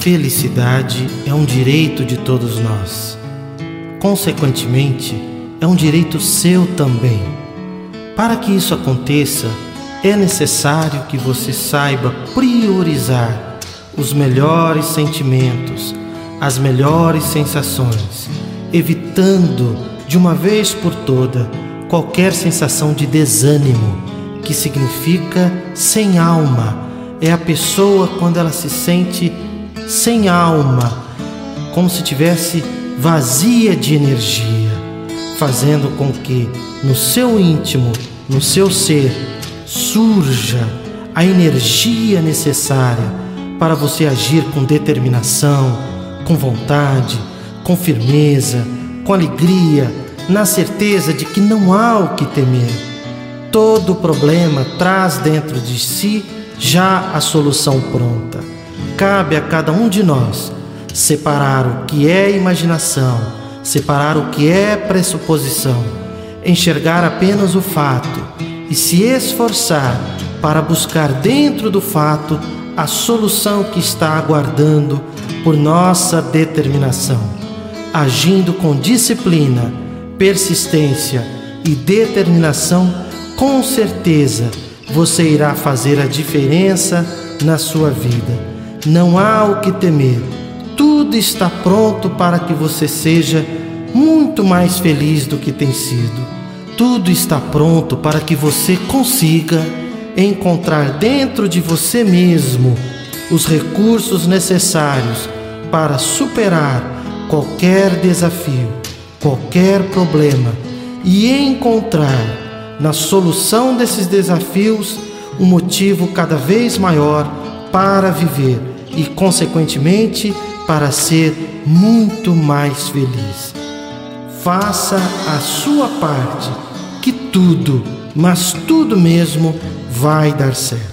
felicidade é um direito de todos nós. Consequentemente, é um direito seu também. Para que isso aconteça, é necessário que você saiba priorizar os melhores sentimentos, as melhores sensações, evitando de uma vez por toda qualquer sensação de desânimo, que significa sem alma. É a pessoa quando ela se sente sem alma, como se tivesse vazia de energia, fazendo com que no seu íntimo, no seu ser, surja a energia necessária para você agir com determinação, com vontade, com firmeza, com alegria, na certeza de que não há o que temer. Todo problema traz dentro de si já a solução pronta. Cabe a cada um de nós separar o que é imaginação, separar o que é pressuposição, enxergar apenas o fato e se esforçar para buscar dentro do fato a solução que está aguardando por nossa determinação, agindo com disciplina, persistência e determinação, com certeza você irá fazer a diferença na sua vida. Não há o que temer, tudo está pronto para que você seja muito mais feliz do que tem sido. Tudo está pronto para que você consiga encontrar dentro de você mesmo os recursos necessários para superar qualquer desafio, qualquer problema e encontrar na solução desses desafios um motivo cada vez maior para viver e, consequentemente, para ser muito mais feliz. Faça a sua parte, que tudo, mas tudo mesmo, vai dar certo.